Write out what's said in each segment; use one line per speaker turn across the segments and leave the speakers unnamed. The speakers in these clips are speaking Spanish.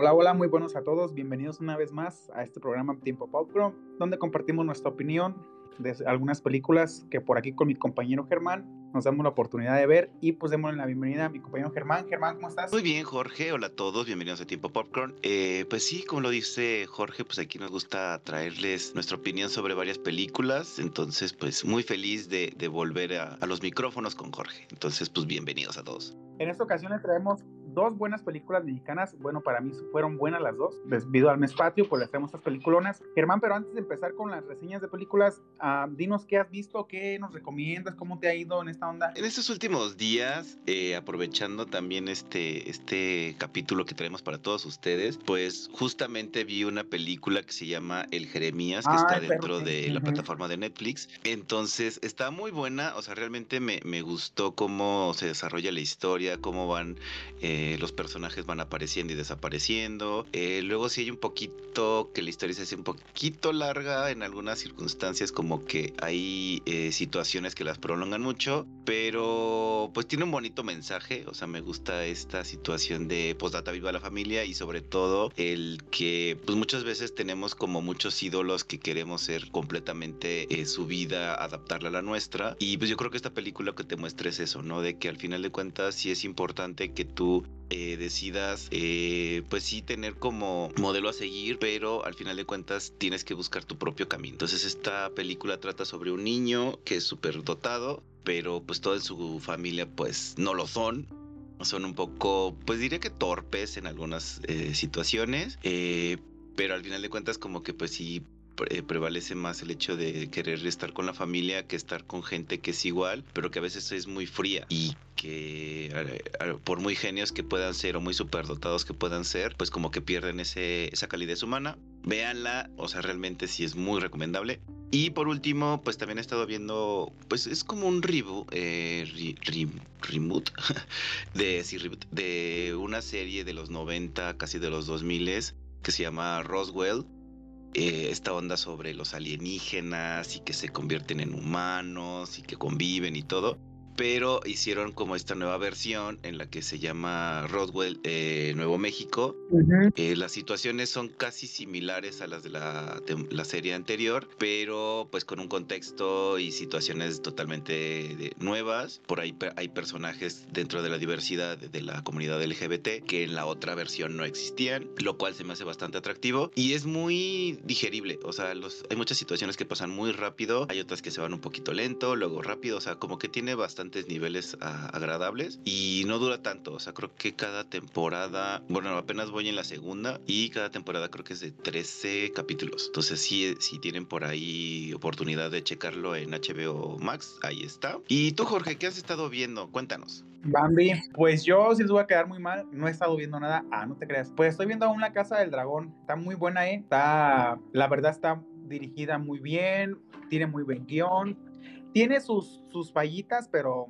Hola, hola, muy buenos a todos. Bienvenidos una vez más a este programa Tiempo Popcorn, donde compartimos nuestra opinión de algunas películas que por aquí con mi compañero Germán nos damos la oportunidad de ver y pues démosle la bienvenida a mi compañero Germán. Germán, ¿cómo estás?
Muy bien, Jorge. Hola a todos, bienvenidos a Tiempo Popcorn. Eh, pues sí, como lo dice Jorge, pues aquí nos gusta traerles nuestra opinión sobre varias películas. Entonces, pues muy feliz de, volver a, a los micrófonos con Jorge. Entonces, pues bienvenidos a todos.
En esta ocasión les traemos dos buenas películas mexicanas. Bueno, para mí fueron buenas las dos. Debido al mes patio, pues les traemos estas películas. Germán, pero antes de empezar con las reseñas de películas, uh, dinos qué has visto, qué nos recomiendas, cómo te ha ido en esta onda.
En estos últimos días, eh, aprovechando también este, este capítulo que traemos para todos ustedes, pues justamente vi una película que se llama El Jeremías, que está dentro de la plataforma de Netflix. Entonces, está muy buena, o sea, realmente me, me gustó cómo se desarrolla la historia, cómo van... Eh, eh, los personajes van apareciendo y desapareciendo. Eh, luego sí hay un poquito que la historia se hace un poquito larga en algunas circunstancias, como que hay eh, situaciones que las prolongan mucho, pero pues tiene un bonito mensaje. O sea, me gusta esta situación de postdata viva la familia y sobre todo el que pues muchas veces tenemos como muchos ídolos que queremos ser completamente su vida, adaptarla a la nuestra. Y pues yo creo que esta película que te muestra es eso, ¿no? De que al final de cuentas sí es importante que tú eh, decidas, eh, pues sí, tener como modelo a seguir, pero al final de cuentas tienes que buscar tu propio camino. Entonces esta película trata sobre un niño que es súper dotado, pero pues toda su familia pues no lo son. Son un poco, pues diría que torpes en algunas eh, situaciones, pero al final de cuentas como que pues sí prevalece más el hecho de querer estar con la familia que estar con gente que es igual, pero que a veces es muy fría y que por muy genios que puedan ser o muy superdotados que puedan ser, pues como que pierden ese, esa calidez humana. Véanla, o sea, realmente sí es muy recomendable. Y por último, pues también he estado viendo, pues es como un eh, reboot, de, sí, reboot, de una serie de los 90, casi de los 2000 que se llama Roswell. Eh, esta onda sobre los alienígenas y que se convierten en humanos y que conviven y todo pero hicieron como esta nueva versión en la que se llama Roswell eh, Nuevo México. Eh, las situaciones son casi similares a las de la, la, serie anterior, pero pues con un contexto y situaciones totalmente nuevas. Por ahí hay personajes dentro de la diversidad de la comunidad LGBT que en la otra versión no existían, lo cual se me hace bastante atractivo y es muy digerible. O sea, los, hay muchas situaciones que pasan muy rápido, hay otras que se van un poquito lento, luego rápido, o sea, como que tiene bastante niveles agradables y no dura tanto. O sea, creo que cada temporada, bueno, apenas voy en la segunda y cada temporada creo que es de 13 capítulos. Entonces, si, si tienen por ahí oportunidad de checarlo en HBO Max, ahí está. Y tú, Jorge, ¿qué has estado viendo? Cuéntanos.
Bambi, pues yo si les voy a quedar muy mal, no he estado viendo nada. Ah, no te creas. Pues estoy viendo aún La Casa del Dragón. Está muy buena, ¿eh? Está, la verdad está dirigida muy bien, tiene muy buen guion tiene sus, sus fallitas, pero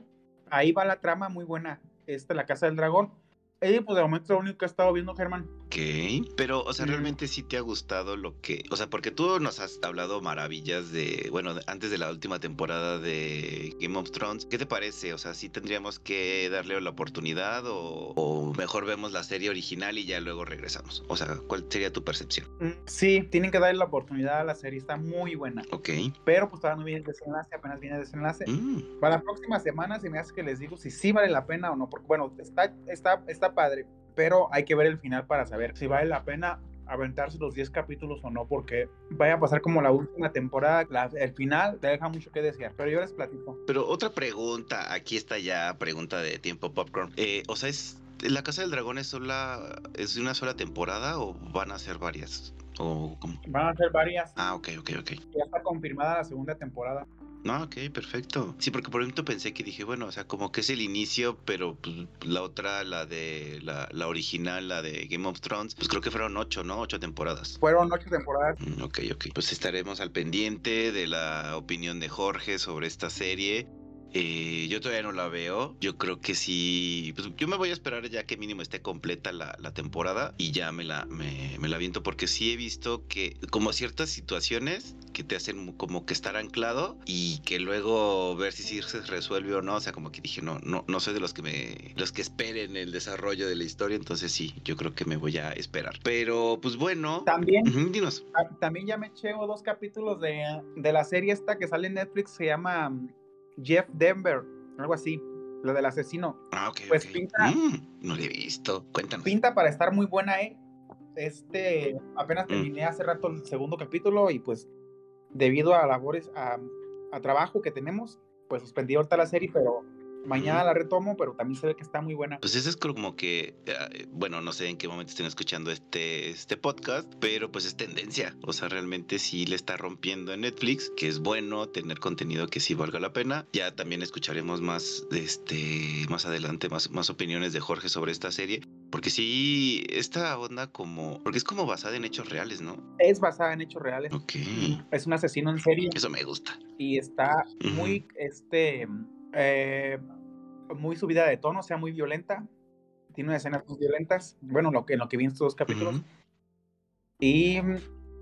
ahí va la trama muy buena. Esta, La Casa del Dragón. Eh, pues de momento lo único que he estado viendo, Germán.
Ok, pero, o sea, realmente sí te ha gustado lo que, o sea, porque tú nos has hablado maravillas de, bueno, antes de la última temporada de Game of Thrones, ¿qué te parece? O sea, sí tendríamos que darle la oportunidad o, mejor vemos la serie original y ya luego regresamos. O sea, ¿cuál sería tu percepción?
Mm, sí, tienen que darle la oportunidad a la serie, está muy buena.
Ok.
Pero pues todavía no viene el desenlace, apenas viene el desenlace. Mm. Para la próxima semana se me hace que les digo si sí vale la pena o no, porque bueno, está, está, está padre, pero hay que ver el final para saber si vale la pena aventarse los 10 capítulos o no, porque vaya a pasar como la última temporada, el final te deja mucho que desear, pero yo les platico.
Pero otra pregunta, aquí está ya pregunta de tiempo popcorn, eh, o sea, es ¿La Casa del Dragón es sola, es de una sola temporada o van a ser varias? ¿O
Van a ser varias.
Ah, ok, ok, ok.
Ya está confirmada la segunda temporada.
No, ok, perfecto. Sí, porque por ejemplo pensé que dije, bueno, o sea, como que es el inicio, pero pues, la otra, la de la, la, original, la de Game of Thrones, pues creo que fueron ocho, ¿no? Ocho temporadas.
Fueron ocho temporadas.
Mm, ok, ok. Pues estaremos al pendiente de la opinión de Jorge sobre esta serie. Eh, yo todavía no la veo. Yo creo que sí. Pues yo me voy a esperar ya que mínimo esté completa la, temporada y ya me la, me, la viento porque sí he visto que como ciertas situaciones que te hacen como que estar anclado y que luego ver si sí se resuelve o no. O sea, como que dije, no, no, no soy de los que me, los que esperen el desarrollo de la historia. Entonces sí, yo creo que me voy a esperar. Pero pues bueno.
También. dinos. También ya me eché dos capítulos de, de la serie esta que sale en Netflix, se llama Jeff Denver, algo así, lo del asesino.
Ah, ok. Pues pinta. Mm, no lo he visto, cuéntanos.
Pinta para estar muy buena, ¿eh? Este, apenas mm. terminé hace rato el segundo capítulo y pues debido a labores, a, a trabajo que tenemos, pues suspendí ahorita la serie, pero Mañana la retomo, pero también se ve que está muy buena.
Pues eso es como que, eh, bueno, no sé en qué momento estén escuchando este, este podcast, pero pues es tendencia. O sea, realmente sí le está rompiendo en Netflix, que es bueno tener contenido que sí valga la pena. Ya también escucharemos más, este, más adelante, más, más opiniones de Jorge sobre esta serie. Porque sí, esta onda como. Porque es como basada en hechos reales, ¿no?
Es basada en hechos reales.
Ok.
Es un asesino en serie.
Eso me gusta.
Y está muy, este eh, muy subida de tono, sea, muy violenta. Tiene escenas muy violentas. Bueno, lo que, en lo que vi en estos dos capítulos. Y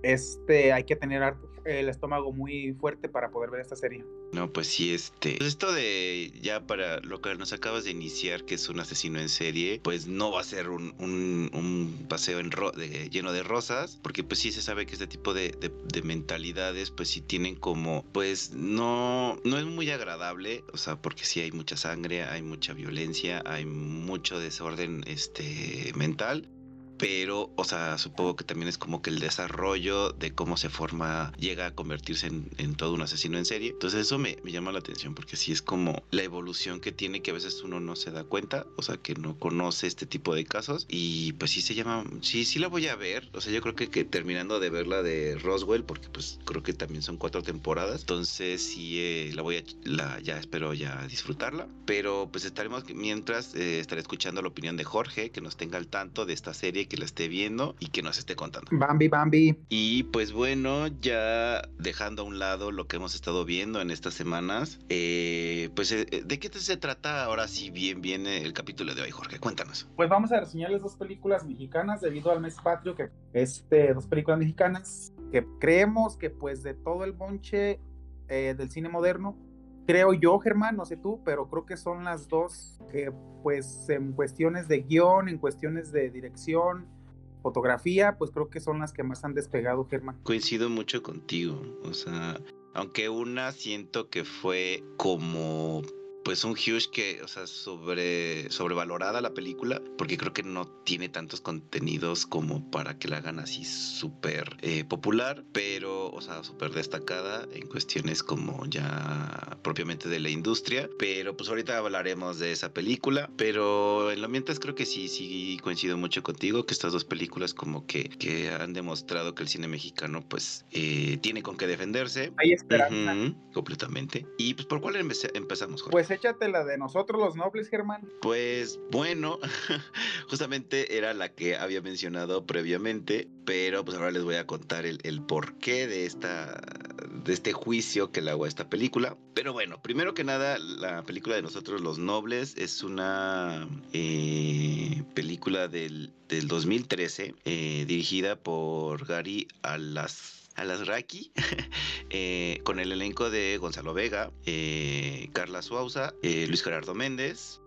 este, hay que tener el estómago muy fuerte para poder ver esta serie.
No, pues sí, este. Pues esto de ya para lo que nos acabas de iniciar, que es un asesino en serie, pues no va a ser un, un, paseo en lleno de rosas, porque pues sí se sabe que este tipo de, de, mentalidades, pues sí tienen como, pues no, no es muy agradable, o sea, porque sí hay mucha sangre, hay mucha violencia, hay mucho desorden este, mental pero, o sea, supongo que también es como que el desarrollo de cómo se forma, llega a convertirse en, todo un asesino en serie. Entonces eso me, llama la atención porque sí es como la evolución que tiene que a veces uno no se da cuenta, o sea, que no conoce este tipo de casos. Y pues sí se llama, sí, sí la voy a ver, o sea, yo creo que, que terminando de ver la de Roswell, porque pues creo que también son cuatro temporadas, entonces sí eh, la voy a, la, ya espero ya disfrutarla, pero pues estaremos, mientras eh, estaré escuchando la opinión de Jorge, que nos tenga al tanto de esta serie que la esté viendo y que nos esté contando.
Bambi, Bambi.
Y pues bueno, ya dejando a un lado lo que hemos estado viendo en estas semanas, eh, pues eh, ¿de qué se trata ahora si bien viene el capítulo de hoy, Jorge? Cuéntanos.
Pues vamos a reseñarles dos películas mexicanas debido al mes patrio, que este, dos películas mexicanas que creemos que pues de todo el bonche eh, del cine moderno, creo yo, Germán, no sé tú, pero creo que son las dos que, pues, en cuestiones de guion, en cuestiones de dirección, fotografía, pues creo que son las que más han despegado, Germán.
Coincido mucho contigo, o sea, aunque una siento que fue como pues un huge que, o sea, sobre, sobrevalorada la película, porque creo que no tiene tantos contenidos como para que la hagan así súper eh, popular, pero, o sea, súper destacada en cuestiones como ya propiamente de la industria. Pero pues ahorita hablaremos de esa película, pero en lo mientras creo que sí, sí coincido mucho contigo, que estas dos películas como que, que han demostrado que el cine mexicano pues eh, tiene con qué defenderse.
Hay esperanza.
completamente. Y pues por cuál empezamos,
Jorge? Pues échate la de nosotros los nobles, Germán.
Pues bueno, justamente era la que había mencionado previamente, pero pues ahora les voy a contar el, porqué de esta de este juicio que le hago a esta película. Pero bueno, primero que nada, la película de nosotros los nobles es una eh, película del, del 2013 eh, dirigida por Gary Alas Alasraki, eh, con el elenco de Gonzalo Vega, eh, Carla Suauza, eh, Luis Gerardo Méndez,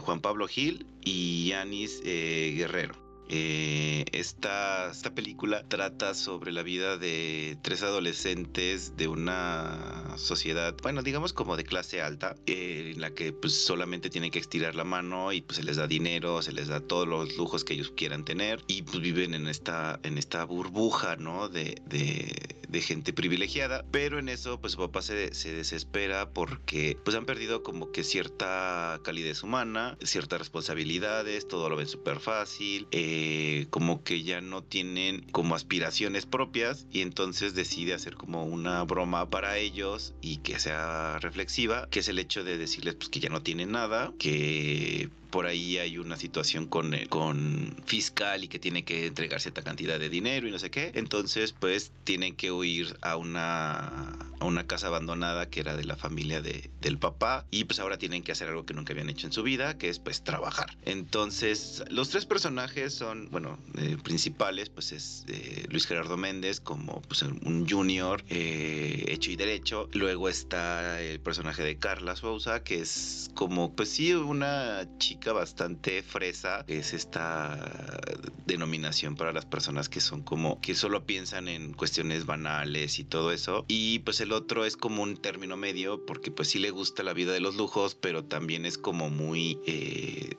Juan Pablo Gil y Yanis Guerrero. Eh, esta, esta, película trata sobre la vida de tres adolescentes de una sociedad, bueno, digamos como de clase alta, eh, en la que pues solamente tienen que estirar la mano y pues se les da dinero, se les da todos los lujos que ellos quieran tener y pues viven en esta, en esta burbuja, ¿no? De, de, de gente privilegiada, pero en eso pues su papá se, se desespera porque pues han perdido como que cierta calidez humana, ciertas responsabilidades, todo lo ven súper fácil. Eh, eh, como que ya no tienen como aspiraciones propias y entonces decide hacer como una broma para ellos y que sea reflexiva, que es el hecho de decirles pues que ya no tienen nada, que por ahí hay una situación con, eh, con fiscal y que tiene que entregar cierta cantidad de dinero y no sé qué. Entonces, pues tienen que huir a una a una casa abandonada que era de la familia de, del papá y pues ahora tienen que hacer algo que nunca habían hecho en su vida, que es pues trabajar. Entonces, los tres personajes son, bueno, eh, principales, pues es eh, Luis Gerardo Méndez como pues un junior eh, hecho y derecho. Luego está el personaje de Carla Sousa, que es como, pues sí, una chica bastante fresa, es esta denominación para las personas que son como, que solo piensan en cuestiones banales y todo eso. Y pues el otro es como un término medio, porque pues sí le gusta la vida de los lujos, pero también es como muy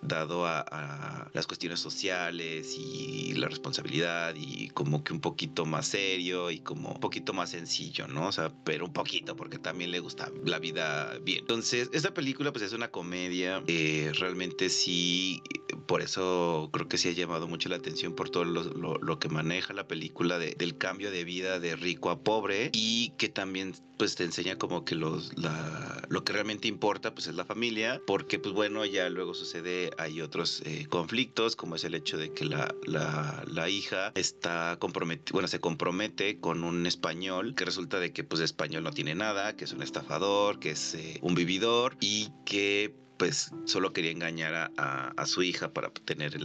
dado a, las cuestiones sociales y la responsabilidad y como que un poquito más serio y como un poquito más sencillo, ¿no? O sea, pero un poquito, porque también le gusta la vida bien. Entonces, esta película pues es una comedia, eh, realmente sí, por eso creo que sí ha llamado mucho la atención por todo lo, que maneja la película del cambio de vida de rico a pobre y que también pues te enseña como que los, lo que realmente importa pues es la familia, porque pues bueno, ya luego sucede, hay otros eh, conflictos, como es el hecho de que la, la, hija está comprometida, bueno, se compromete con un español, que resulta de que pues español no tiene nada, que es un estafador, que es eh, un vividor y que pues solo quería engañar a, su hija para tener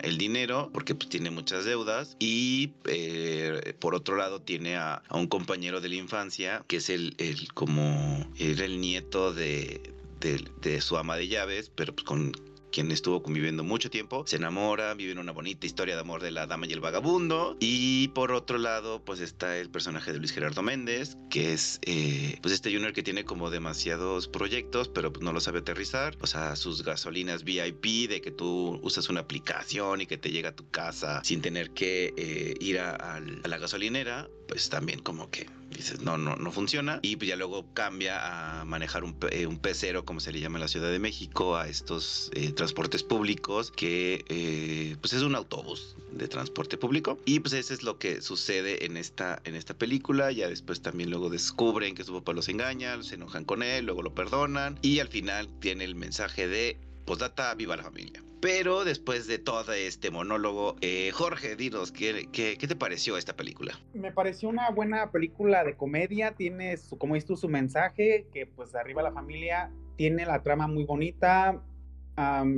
el dinero, porque pues tiene muchas deudas. Y eh, por otro lado tiene a, un compañero de la infancia, que es el, el como, era el nieto de, de, de, su ama de llaves, pero pues con quien estuvo conviviendo mucho tiempo, se enamora, viven una bonita historia de amor de la dama y el vagabundo. Y por otro lado, pues está el personaje de Luis Gerardo Méndez, que es eh, pues este junior que tiene como demasiados proyectos, pero no lo sabe aterrizar. O sea, sus gasolinas VIP, de que tú usas una aplicación y que te llega a tu casa sin tener que eh, ir a la gasolinera, pues también como que dices, no, no, no funciona. Y pues ya luego cambia a manejar un, eh, un pecero, como se le llama en la Ciudad de México, a estos eh, transportes públicos, que eh, pues es un autobús de transporte público. Y pues eso es lo que sucede en esta, en esta película. Ya después también luego descubren que su papá los engaña, se enojan con él, luego lo perdonan. Y al final tiene el mensaje de, postdata, viva la familia. Pero después de todo este monólogo, eh, Jorge, dinos, ¿qué, ¿qué, te pareció esta película?
Me pareció una buena película de comedia, tiene, su, como dices tú, su mensaje, que pues arriba la familia, tiene la trama muy bonita,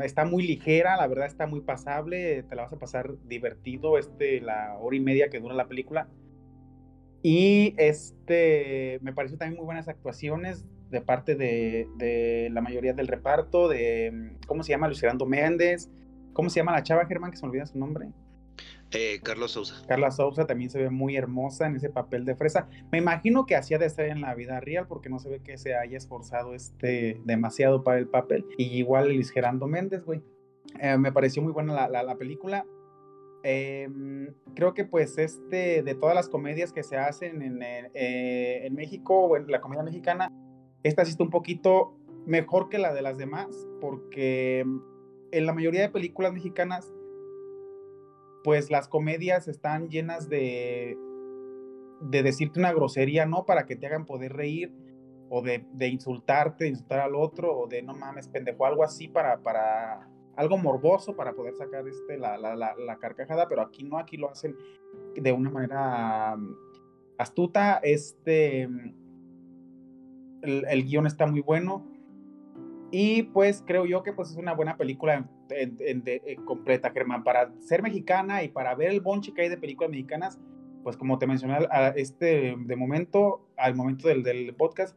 está muy ligera, la verdad está muy pasable, te la vas a pasar divertido, este, la hora y media que dura la película. Y este, me pareció también muy buenas actuaciones, de parte de, la mayoría del reparto, de, ¿cómo se llama? Luis Fernando Méndez, ¿cómo se llama la chava, Germán, que se me olvida su nombre?
Eh, Carlos Sousa.
Carla Sousa también se ve muy hermosa en ese papel de fresa. Me imagino que hacía de ser en la vida real porque no se ve que se haya esforzado este demasiado para el papel. Y igual Luis Gerando Méndez, güey. Eh, me pareció muy buena la, película. Em, creo que pues este, de todas las comedias que se hacen en, eh, en México, bueno, la comedia mexicana, esta sí está un poquito mejor que la de las demás, porque en la mayoría de películas mexicanas, pues las comedias están llenas de, de decirte una grosería, ¿no? Para que te hagan poder reír, o de, de insultarte, de insultar al otro, o de no mames, pendejo, algo así para, para algo morboso para poder sacar este, la, la, la, la carcajada, pero aquí no, aquí lo hacen de una manera astuta. Este el, guion está muy bueno. Y pues creo yo que pues es una buena película en, completa, Germán. Para ser mexicana y para ver el bonche que hay de películas mexicanas, pues como te mencioné a este de momento, al momento del, del podcast,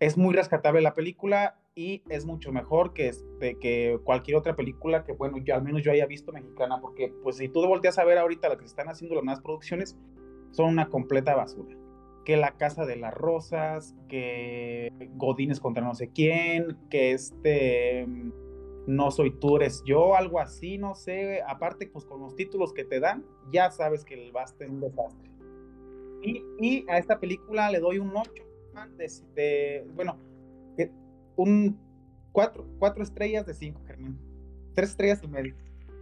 es muy rescatable la película y es mucho mejor que, este, que cualquier otra película que, bueno, yo al menos yo haya visto mexicana, porque pues si tú volteas a ver ahorita lo que están haciendo las nuevas producciones, son una completa basura que la Casa de las Rosas, que Godines contra no sé quién, que este No soy tú, eres yo, algo así, no sé. Aparte, pues con los títulos que te dan, ya sabes que el basta es un desastre. Y, a esta película le doy un 8, de, bueno, un 4, estrellas de 5, Germán. 3 estrellas y medio.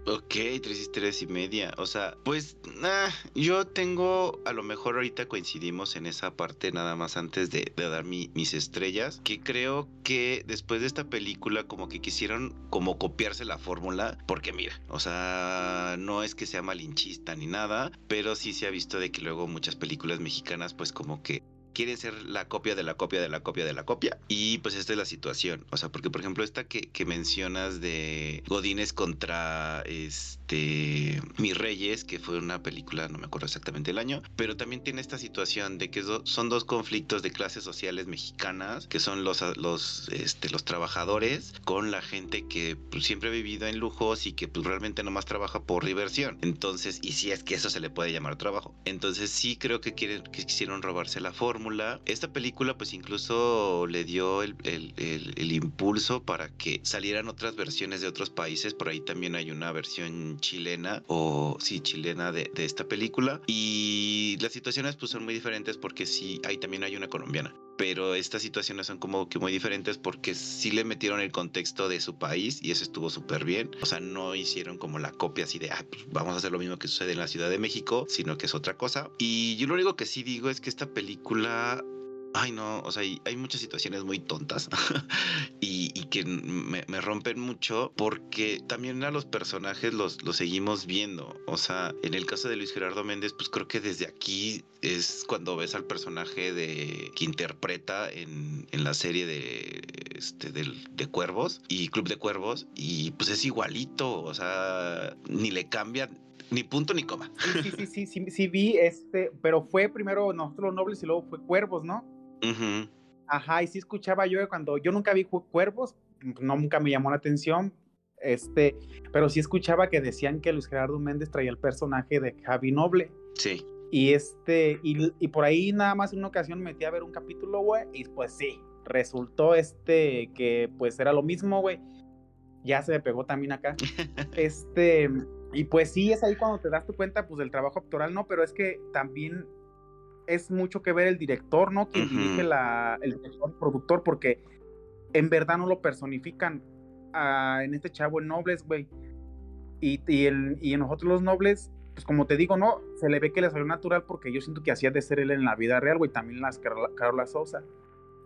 Ok, tres historias y media. O sea, pues ah, yo tengo, a lo mejor ahorita coincidimos en esa parte nada más antes de, dar mis estrellas, que creo que después de esta película como que quisieron como copiarse la fórmula, porque mira, o sea, no es que sea malinchista ni nada, pero sí se ha visto de que luego muchas películas mexicanas pues como que quieren ser la copia de la copia de la copia de la copia. Y pues esta es la situación. O sea, porque por ejemplo esta que, que mencionas de Godines contra este Mis Reyes, que fue una película, no me acuerdo exactamente el año, pero también tiene esta situación de que son dos conflictos de clases sociales mexicanas, que son los, los, este, los trabajadores con la gente que pues, siempre ha vivido en lujos y que pues realmente nomás trabaja por diversión. Entonces, y si es que eso se le puede llamar trabajo. Entonces sí creo que, quieren, que quisieron robarse la forma esta película pues incluso le dio el, impulso para que salieran otras versiones de otros países. Por ahí también hay una versión chilena o sí, chilena de, esta película. Y las situaciones pues son muy diferentes porque sí, ahí también hay una colombiana pero estas situaciones son como que muy diferentes porque sí le metieron el contexto de su país y eso estuvo súper bien. O sea, no hicieron como la copia así de, ah, pues vamos a hacer lo mismo que sucede en la Ciudad de México, sino que es otra cosa. Y yo lo único que sí digo es que esta película Ay, no, o sea, hay, muchas situaciones muy tontas y, que me, rompen mucho porque también a los personajes los, seguimos viendo. O sea, en el caso de Luis Gerardo Méndez, pues creo que desde aquí es cuando ves al personaje de que interpreta en, la serie de, este, de Cuervos y Club de Cuervos y pues es igualito, o sea, ni le cambian ni punto ni coma.
Sí, sí, sí, sí, sí, vi este, pero fue primero nosotros los nobles y luego fue Cuervos, ¿no? Ajá, y sí escuchaba yo cuando yo nunca vi cuervos, no, nunca me llamó la atención, este, pero sí escuchaba que decían que Luis Gerardo Méndez traía el personaje de Javi Noble.
Sí.
Y este, y, y por ahí nada más en una ocasión metí a ver un capítulo, güey, y pues sí, resultó este que pues era lo mismo, güey. Ya se me pegó también acá. este, y pues sí, es ahí cuando te das tu cuenta, pues del trabajo actoral, no, pero es que también es mucho que ver el director, ¿no? Quien dirige la, el productor, porque en verdad no lo personifican en este chavo en Nobles, güey. Y, y, y en nosotros los Nobles, pues como te digo, no, se le ve que le salió natural porque yo siento que hacía de ser él en la vida real, güey, también las Carola, Carola Sosa.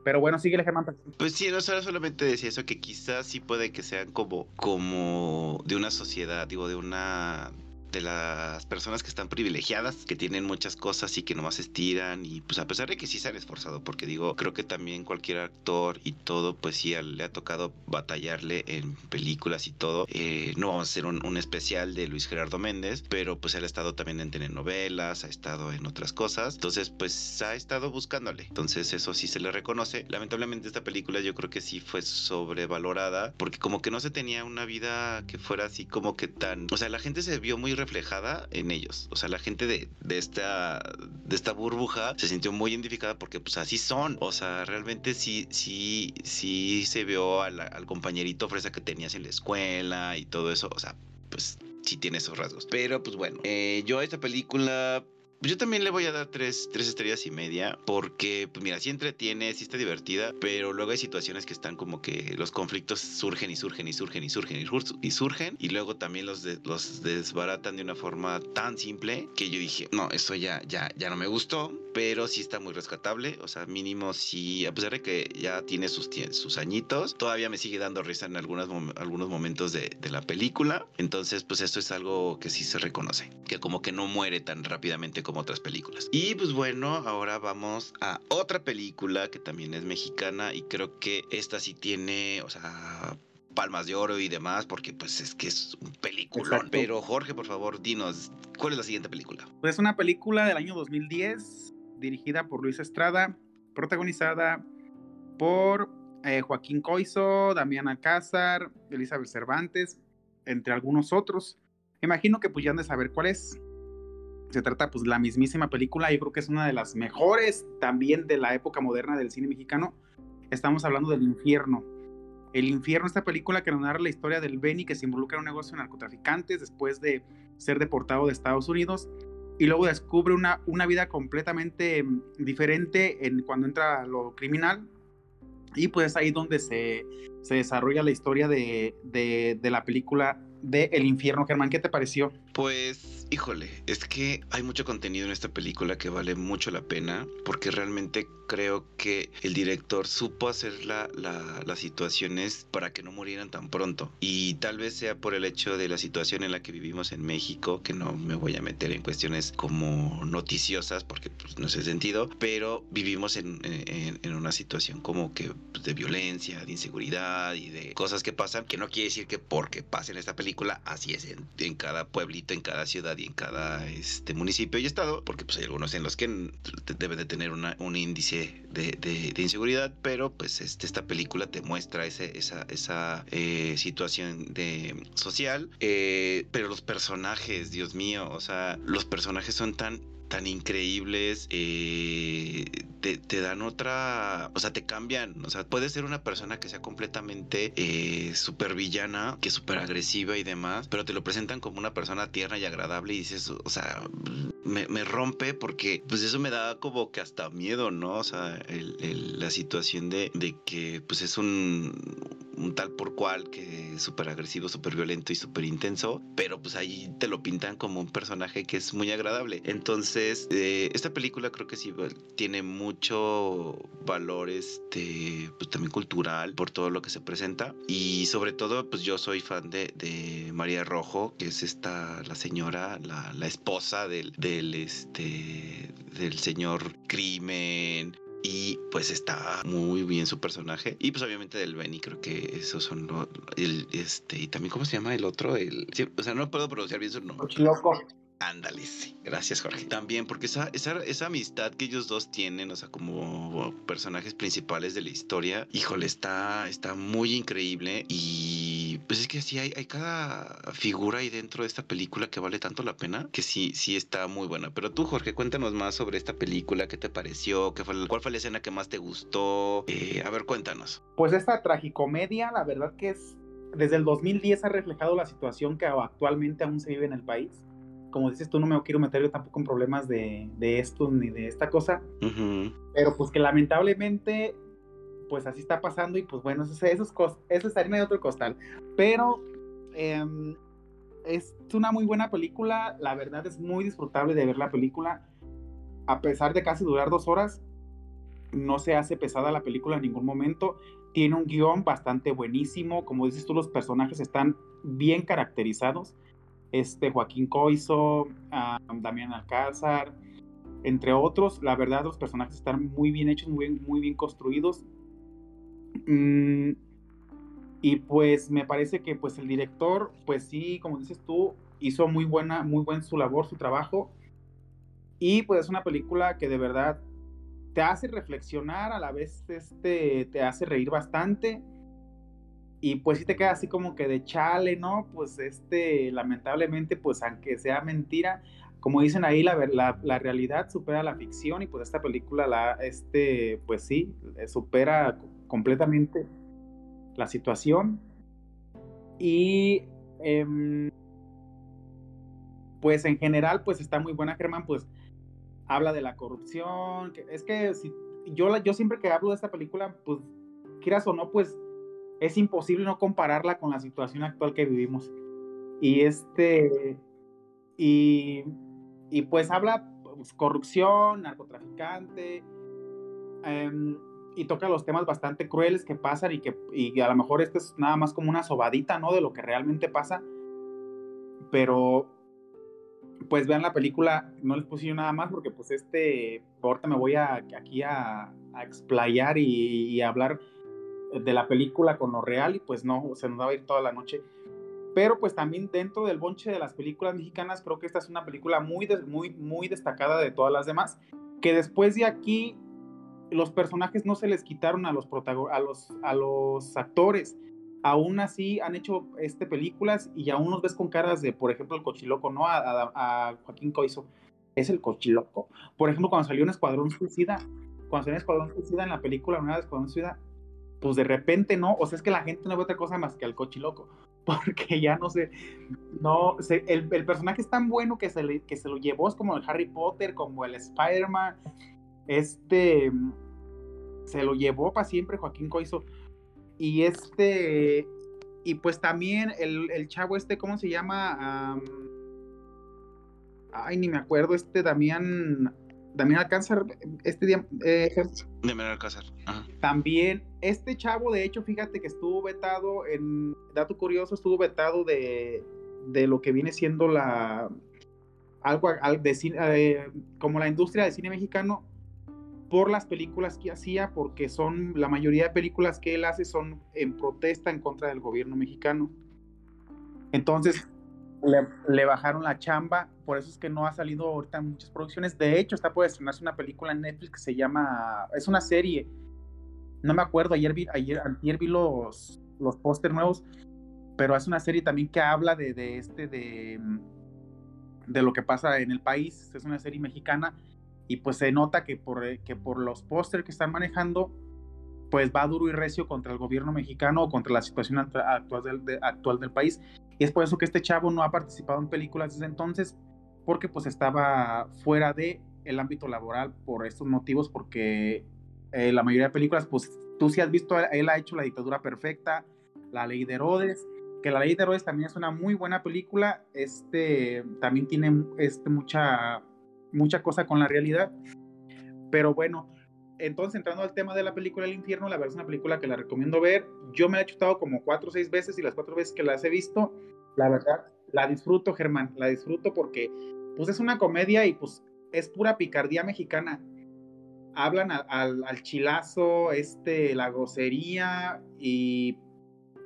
Pero bueno, sigue el Germán.
Pues sí, no solamente decía eso, que quizás sí puede que sean como, como de una sociedad, digo, de una de las personas que están privilegiadas, que tienen muchas cosas y que nomás estiran y pues a pesar de que sí se han esforzado, porque digo, creo que también cualquier actor y todo, pues sí le ha tocado batallarle en películas y todo. Eh, no vamos a hacer un, especial de Luis Gerardo Méndez, pero pues él ha estado también en telenovelas, ha estado en otras cosas, entonces pues ha estado buscándole, entonces eso sí se le reconoce. Lamentablemente esta película yo creo que sí fue sobrevalorada, porque como que no se tenía una vida que fuera así como que tan, o sea, la gente se vio muy reflejada en ellos. O sea, la gente de, de, esta, de esta burbuja se sintió muy identificada porque pues así son. O sea, realmente sí, sí, sí se vio al compañerito fresa que tenías en la escuela y todo eso. O sea, pues sí tiene esos rasgos. Pero pues bueno, eh, yo esta película pues yo también le voy a dar tres, tres estrellas y media porque, pues mira, sí entretiene, sí está divertida, pero luego hay situaciones que están como que los conflictos surgen y surgen y surgen y surgen y, surgen y luego también los, los desbaratan de una forma tan simple que yo dije, no, eso ya, ya, ya no me gustó, pero sí está muy rescatable, o sea, mínimo sí, a pesar de que ya tiene sus, sus añitos, todavía me sigue dando risa en algunos, algunos momentos de, de la película, entonces pues esto es algo que sí se reconoce, que como que no muere tan rápidamente como otras películas. Y pues bueno, ahora vamos a otra película que también es mexicana y creo que esta sí tiene, o sea, palmas de oro y demás, porque pues es que es un peliculón. Pero Jorge, por favor, dinos, ¿cuál es la siguiente película?
Pues es una película del año 2010, dirigida por Luis Estrada, protagonizada por eh, Joaquín Coiso, Damián Alcázar, Elizabeth Cervantes, entre algunos otros. Imagino que pues ya han de saber cuál es se trata pues la mismísima película, yo creo que es una de las mejores también de la época moderna del cine mexicano. Estamos hablando del infierno. El infierno, esta película que narra la historia del Benny que se involucra en un negocio de narcotraficantes después de ser deportado de Estados Unidos y luego descubre una, una vida completamente mm, diferente en, cuando entra a lo criminal. Y pues es ahí donde se, se desarrolla la historia de, de, de la película de El Infierno. Germán, ¿qué te pareció?
Pues, híjole, es que hay mucho contenido en esta película que vale mucho la pena porque realmente creo que el director supo hacer la, las situaciones para que no murieran tan pronto. Y tal vez sea por el hecho de la situación en la que vivimos en México, que no me voy a meter en cuestiones como noticiosas porque pues, no sé sentido, pero vivimos en, en, una situación como que pues, de violencia, de inseguridad y de cosas que pasan, que no quiere decir que porque pasen esta película, así es en, en, cada pueblito, en cada ciudad y en cada este, municipio y estado, porque pues hay algunos en los que debe de tener una, un índice de, de, inseguridad, pero pues este, esta película te muestra ese, esa, esa eh, situación de social, eh, pero los personajes, Dios mío, o sea, los personajes son tan tan increíbles, eh, te, dan otra, o sea, te cambian, o sea, puede ser una persona que sea completamente eh, súper villana, que súper agresiva y demás, pero te lo presentan como una persona tierna y agradable y dices, o sea, me, rompe porque pues eso me da como que hasta miedo, ¿no? O sea, la situación de, de que pues es un, un tal por cual que es súper agresivo, súper violento y súper intenso, pero pues ahí te lo pintan como un personaje que es muy agradable. Entonces, eh, esta película creo que sí tiene mucho valor, este, pues también cultural por todo lo que se presenta y sobre todo, pues yo soy fan de, de María Rojo, que es esta, la señora, la, la esposa del, del, este, del señor crimen, y pues está muy bien su personaje. Y pues obviamente del Benny creo que esos son el este y también cómo se llama el otro el o sea no puedo pronunciar bien su nombre.
Loco
Ándale, sí. Gracias, Jorge. También, porque esa, esa, esa, amistad que ellos dos tienen, o sea, como personajes principales de la historia, híjole, está, está muy increíble. Y pues es que sí, hay, hay cada figura ahí dentro de esta película que vale tanto la pena, que sí, sí está muy buena. Pero tú, Jorge, cuéntanos más sobre esta película, qué te pareció, qué fue, cuál fue la escena que más te gustó. Eh, a ver, cuéntanos.
Pues esta tragicomedia, la verdad que es, desde el 2010 ha reflejado la situación que actualmente aún se vive en el país como dices tú, no me quiero meter yo tampoco en problemas de, de esto ni de esta cosa, pero pues que lamentablemente, pues así está pasando y pues bueno, eso, eso, es, eso es harina de otro costal. Pero em, es una muy buena película, la verdad es muy disfrutable de ver la película, a pesar de casi durar dos horas, no se hace pesada la película en ningún momento, tiene un guion bastante buenísimo, como dices tú, los personajes están bien caracterizados este Joaquín Coiso, Damián Alcázar, entre otros. La verdad, los personajes están muy bien hechos, muy bien, muy bien construidos. Mm, y pues me parece que pues el director, pues sí, como dices tú, hizo muy buena, muy buen su labor, su trabajo. Y pues es una película que de verdad te hace reflexionar, a la vez este, te hace reír bastante y pues sí te queda así como que de chale, ¿no? Pues este, lamentablemente, pues aunque sea mentira, como dicen ahí, la, la, la, realidad supera la ficción y pues esta película, la, este, pues sí, eh, supera completamente la situación. Y em, pues en general, pues está muy buena, Germán, pues habla de la corrupción. Que, es que si, yo, yo siempre que hablo de esta película, pues quieras o no, pues es imposible no compararla con la situación actual que vivimos. Y este, y, y pues habla pues, corrupción, narcotraficante, em, y toca los temas bastante crueles que pasan y que y a lo mejor esto es nada más como una sobadita, ¿no? De lo que realmente pasa. Pero, pues vean la película, no les puse yo nada más porque pues este, ahorita me voy a, aquí a, a explayar y hablar de la película con lo real y pues no, se nos va a ir toda la noche. Pero pues también dentro del bonche de las películas mexicanas creo que esta es una película muy, muy, muy destacada de todas las demás, que después de aquí los personajes no se les quitaron a los, a los, a los actores. Aún así han hecho este, películas y aún nos ves con caras de, por ejemplo, el cochiloco, ¿no? A, a, Joaquín Coiso. Es el cochiloco. Por ejemplo, cuando salió un Escuadrón Suicida, cuando salió un Escuadrón Suicida en la película Una Escuadrón Suicida, pues de repente no, o sea, es que la gente no ve otra cosa más que al cochiloco, porque ya no sé, no, sé, el, personaje es tan bueno que se, le, que se lo llevó, es como el Harry Potter, como el Spider-Man, este, se lo llevó para siempre Joaquín Coiso, y este, y pues también el, el, chavo este, ¿cómo se llama? ay, ni me acuerdo, este Damián, Damián Alcázar, este día... Eh,
Damián Alcázar.
También, este chavo, de hecho, fíjate que estuvo vetado, en dato curioso, estuvo vetado de, de lo que viene siendo la... Algo de, eh, como la industria del cine mexicano por las películas que hacía, porque son la mayoría de películas que él hace son en protesta en contra del gobierno mexicano. Entonces le, bajaron la chamba, por eso es que no ha salido ahorita en muchas producciones. De hecho, está por estrenarse una película en Netflix que se llama, es una serie, no me acuerdo, ayer vi, ayer, ayer vi los, los póster nuevos, pero es una serie también que habla de, de este, de, de lo que pasa en el país, es una serie mexicana y pues se nota que por, eh, que por los pósters que están manejando, pues va duro y recio contra el gobierno mexicano o contra la situación actual del, actual del país. Y es por eso que este chavo no ha participado en películas desde entonces, porque pues estaba fuera de el ámbito laboral por estos motivos, porque eh, la mayoría de películas, pues tú sí has visto, él ha hecho La dictadura perfecta, La ley de Herodes, que La ley de Herodes también es una muy buena película, este también tiene este, mucha mucha cosa con la realidad. Pero bueno, entonces entrando al tema de la película El infierno, la verdad es una película que la recomiendo ver. Yo me la he chutado como cuatro o seis veces y las cuatro veces que las he visto, la verdad, la disfruto, Germán, la disfruto porque pues es una comedia y pues es pura picardía mexicana. Hablan al, chilazo, este, la grosería y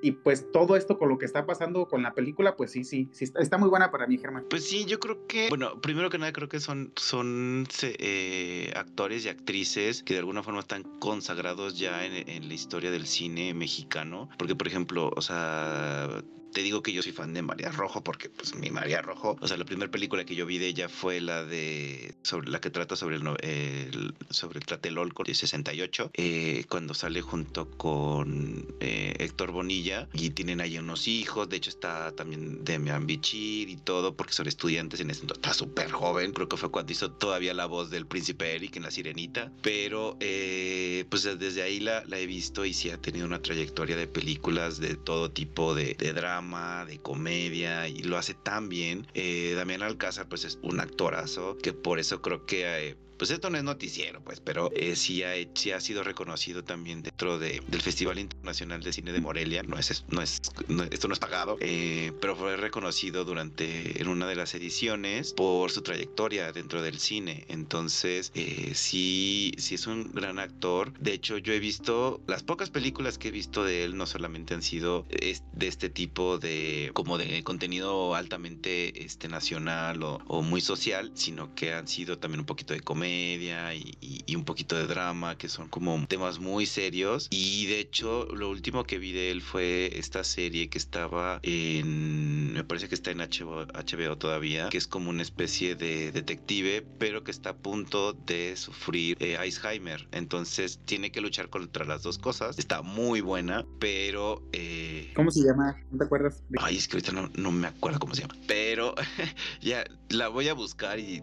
y pues todo esto con lo que está pasando con la película, pues sí, sí, está, muy buena para mí, Germán.
Pues sí, yo creo que, bueno, primero que nada creo que son, son eh, actores y actrices que de alguna forma están consagrados ya en la historia del cine mexicano, porque por ejemplo, o sea, te digo que yo soy fan de María Rojo porque pues mi María Rojo, o sea, la primera película que yo vi de ella fue la de sobre la que trata sobre el, sobre el Tlatelolco de 68, eh, cuando sale junto con eh, Héctor Bonilla y tienen ahí unos hijos, de hecho está también Demian Bichir y todo porque son estudiantes en ese entonces, está súper joven, creo que fue cuando hizo todavía la voz del príncipe Eric en La Sirenita, pero eh, pues desde ahí la, la, he visto y sí ha tenido una trayectoria de películas de todo tipo de, de drama de comedia y lo hace tan bien. Eh, Damián Alcázar pues es un actorazo que por eso creo que... Eh, pues esto no es noticiero, pues, pero eh, sí, ha, sido reconocido también dentro de, del Festival Internacional de Cine de Morelia. No es, no es, esto no es pagado, eh, pero fue reconocido durante en una de las ediciones por su trayectoria dentro del cine. Entonces, eh, sí, sí es un gran actor. De hecho, yo he visto las pocas películas que he visto de él, no solamente han sido de este tipo de como de contenido altamente este nacional o muy social, sino que han sido también un poquito de comedia media y, un poquito de drama, que son como temas muy serios. Y de hecho, lo último que vi de él fue esta serie que estaba en, me parece que está en HBO, todavía, que es como una especie de detective, pero que está a punto de sufrir eh, Alzheimer. Entonces tiene que luchar contra las dos cosas. Está muy buena, pero...
Eh... ¿Cómo se llama? ¿No te acuerdas?
Ay, es que ahorita no, no me acuerdo cómo se llama. Pero ya la voy a buscar y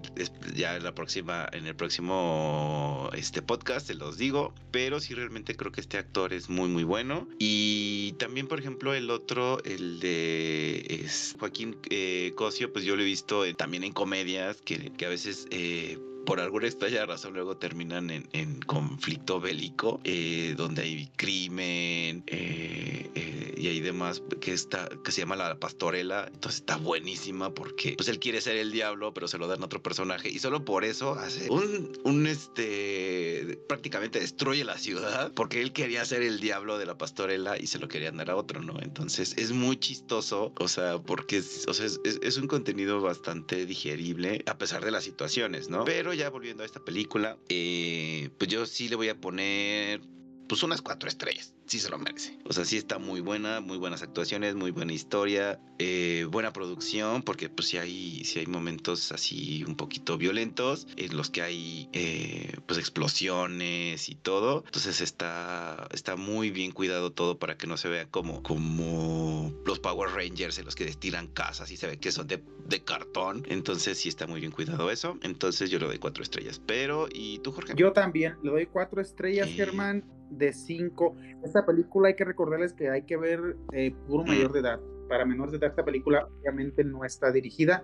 ya la próxima, en el próximo este podcast, se los digo, pero sí realmente creo que este actor es muy muy bueno. Y también por ejemplo el otro, el de Joaquín eh, Cosio, pues yo lo he visto también en comedias que, que a veces... Eh, por alguna extraña razón luego terminan en, conflicto bélico, eh, donde hay crimen eh, eh, y hay demás que, está, que se llama la pastorela. Entonces está buenísima porque pues él quiere ser el diablo, pero se lo dan a otro personaje y solo por eso hace un, un este, prácticamente destruye la ciudad porque él quería ser el diablo de la pastorela y se lo querían dar a otro, ¿no? Entonces es muy chistoso, o sea, porque o sea, es, es un contenido bastante digerible a pesar de las situaciones, ¿no? Pero ya volviendo a esta película, eh, pues yo sí le voy a poner pues unas cuatro estrellas sí se lo merece. O sea, sí está muy buena, muy buenas actuaciones, muy buena historia, eh, buena producción, porque pues sí hay, sí hay momentos así un poquito violentos, en los que hay eh, pues explosiones y todo. Entonces está, está muy bien cuidado todo para que no se vea como, como los Power Rangers en los que destilan casas y se ve que son de, de cartón. Entonces sí está muy bien cuidado eso. Entonces yo le doy cuatro estrellas. Pero, ¿y tú, Jorge?
Yo también le doy cuatro estrellas, Germán de 5. Esta película hay que recordarles que hay que ver eh, puro mayor de edad. Para menores de edad esta película obviamente no está dirigida,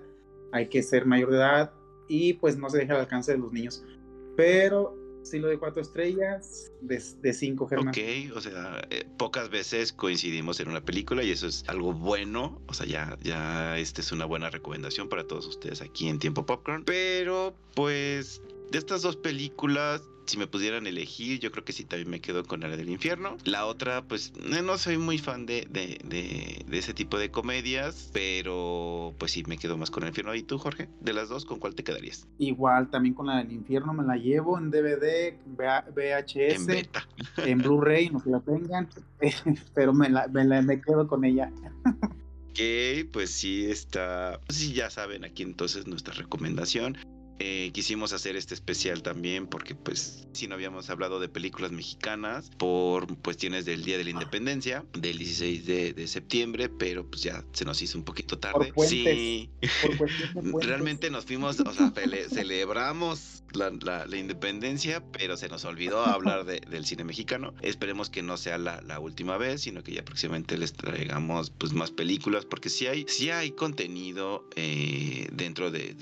hay que ser mayor de edad y pues no se deja al alcance de los niños. Pero Sí, lo de cuatro estrellas, de, cinco, Germán.
Ok, o sea, eh, pocas veces coincidimos en una película y eso es algo bueno. O sea, ya, ya esta es una buena recomendación para todos ustedes aquí en Tiempo Popcorn. Pero, pues, de estas dos películas, si me pudieran elegir, yo creo que sí también me quedo con la del infierno. La otra, pues no soy muy fan de, de, ese tipo de comedias, pero pues sí me quedo más con el infierno. ¿Y tú, Jorge? De las dos, ¿con cuál te quedarías?
Igual, también con la del infierno me la llevo en DVD, VHS, en beta, en Blu-ray, no se la tengan, pero me, la, me, quedo con ella.
Ok, pues sí está, pues sí ya saben aquí entonces nuestra recomendación. Eh, quisimos hacer este especial también porque pues si no habíamos hablado de películas mexicanas por cuestiones del Día de la Independencia, del 16 de, septiembre, pero pues ya se nos hizo un poquito tarde. sí, realmente nos fuimos, o sea, celebramos la, independencia, pero se nos olvidó hablar del cine mexicano. Esperemos que no sea la, última vez, sino que ya próximamente les traigamos pues más películas, porque si hay, si hay contenido eh, dentro de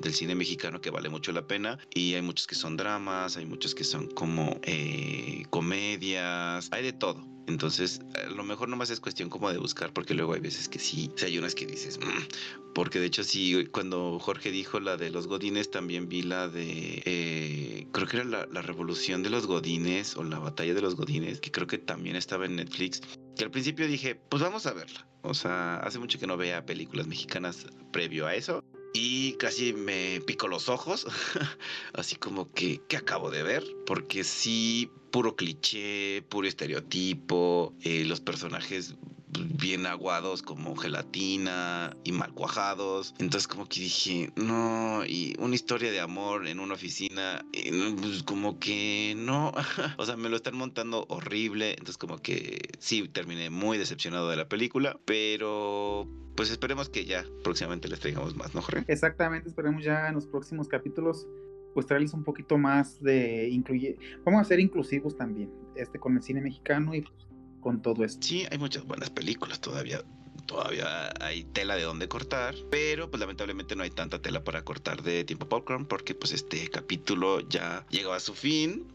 del cine mexicano que vale mucho la pena y hay muchos que son dramas, hay muchos que son como eh, comedias, hay de todo. Entonces, a lo mejor nomás es cuestión como de buscar, porque luego hay veces que sí, o hay unas que dices, mm", porque de hecho sí, cuando Jorge dijo la de los Godines, también vi la de, eh, creo que era la, la, revolución de los Godines o la batalla de los Godines, que creo que también estaba en Netflix, que al principio dije, pues vamos a verla. O sea, hace mucho que no vea películas mexicanas previo a eso y casi me pico los ojos, así como que, ¿qué acabo de ver? Porque sí, puro cliché, puro estereotipo, eh, los personajes bien aguados como gelatina y mal cuajados. Entonces como que dije, no, y una historia de amor en una oficina, pues como que no, o sea, me lo están montando horrible. Entonces como que sí, terminé muy decepcionado de la película, pero pues esperemos que ya próximamente les traigamos más, ¿no, Jorge?
Exactamente, esperemos ya en los próximos capítulos pues traerles un poquito más de incluye vamos a ser inclusivos también este con el cine mexicano y pues, con todo esto.
Sí, hay muchas buenas películas todavía. Todavía hay tela de donde cortar, pero pues lamentablemente no hay tanta tela para cortar de tiempo popcorn porque pues este capítulo ya llegó a su fin.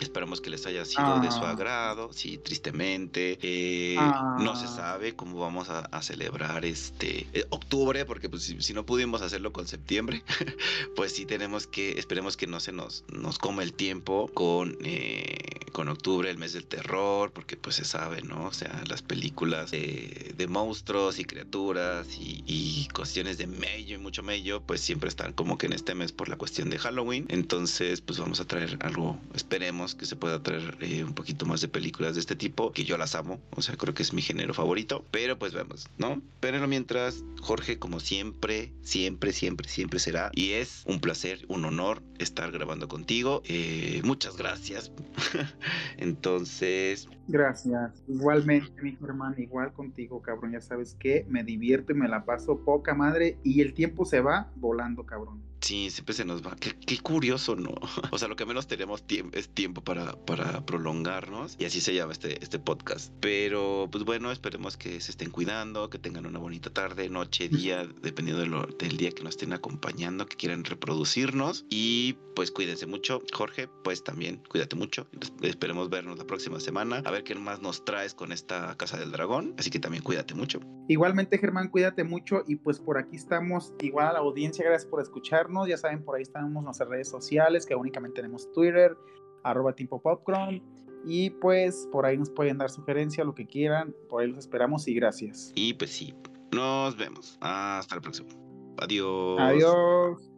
Esperamos que les haya sido de su ah. agrado, sí, tristemente. Eh, no se ah. sabe cómo vamos a, celebrar este eh, octubre, porque pues si, no pudimos hacerlo con septiembre, pues sí tenemos que, esperemos que no se nos, nos come el tiempo con, eh, con octubre, el mes del terror, porque pues se sabe, ¿no? O sea, las películas de monstruos y criaturas y, y cuestiones de mello y mucho mello, pues siempre están como que en este mes por la cuestión de Halloween. Entonces, pues vamos a traer algo, esperemos que se pueda traer eh, un poquito más de películas de este tipo, que yo las amo, o sea, creo que es mi género favorito, pero pues vemos, ¿no? Pero mientras, Jorge, como siempre, siempre, siempre, siempre será, y es un placer, un honor estar grabando contigo. Eh, muchas gracias. Entonces...
Gracias. Igualmente, mi hermano, igual contigo, cabrón. Ya sabes que me divierto y me la paso poca madre y el tiempo se va volando, cabrón.
Sí, siempre se nos va. Qué, curioso, ¿no? O sea, lo que menos tenemos es tiempo para, para prolongarnos. Y así se llama este, este podcast. Pero, pues bueno, esperemos que se estén cuidando, que tengan una bonita tarde, noche, día, dependiendo del día que nos estén acompañando, que quieran reproducirnos. Y pues cuídense mucho. Jorge, pues también cuídate mucho. Esperemos vernos la próxima semana. A ver qué más nos traes con esta Casa del Dragón. Así que también cuídate mucho.
Igualmente, Germán, cuídate mucho. Y pues por aquí estamos. Igual a la audiencia, gracias por escuchar ya saben, por ahí estamos nuestras redes sociales, que únicamente tenemos Twitter, arroba popcorn. Y pues por ahí nos pueden dar sugerencia, lo que quieran. Por ahí los esperamos y gracias.
Y pues sí, nos vemos. Hasta la próxima. Adiós.
Adiós.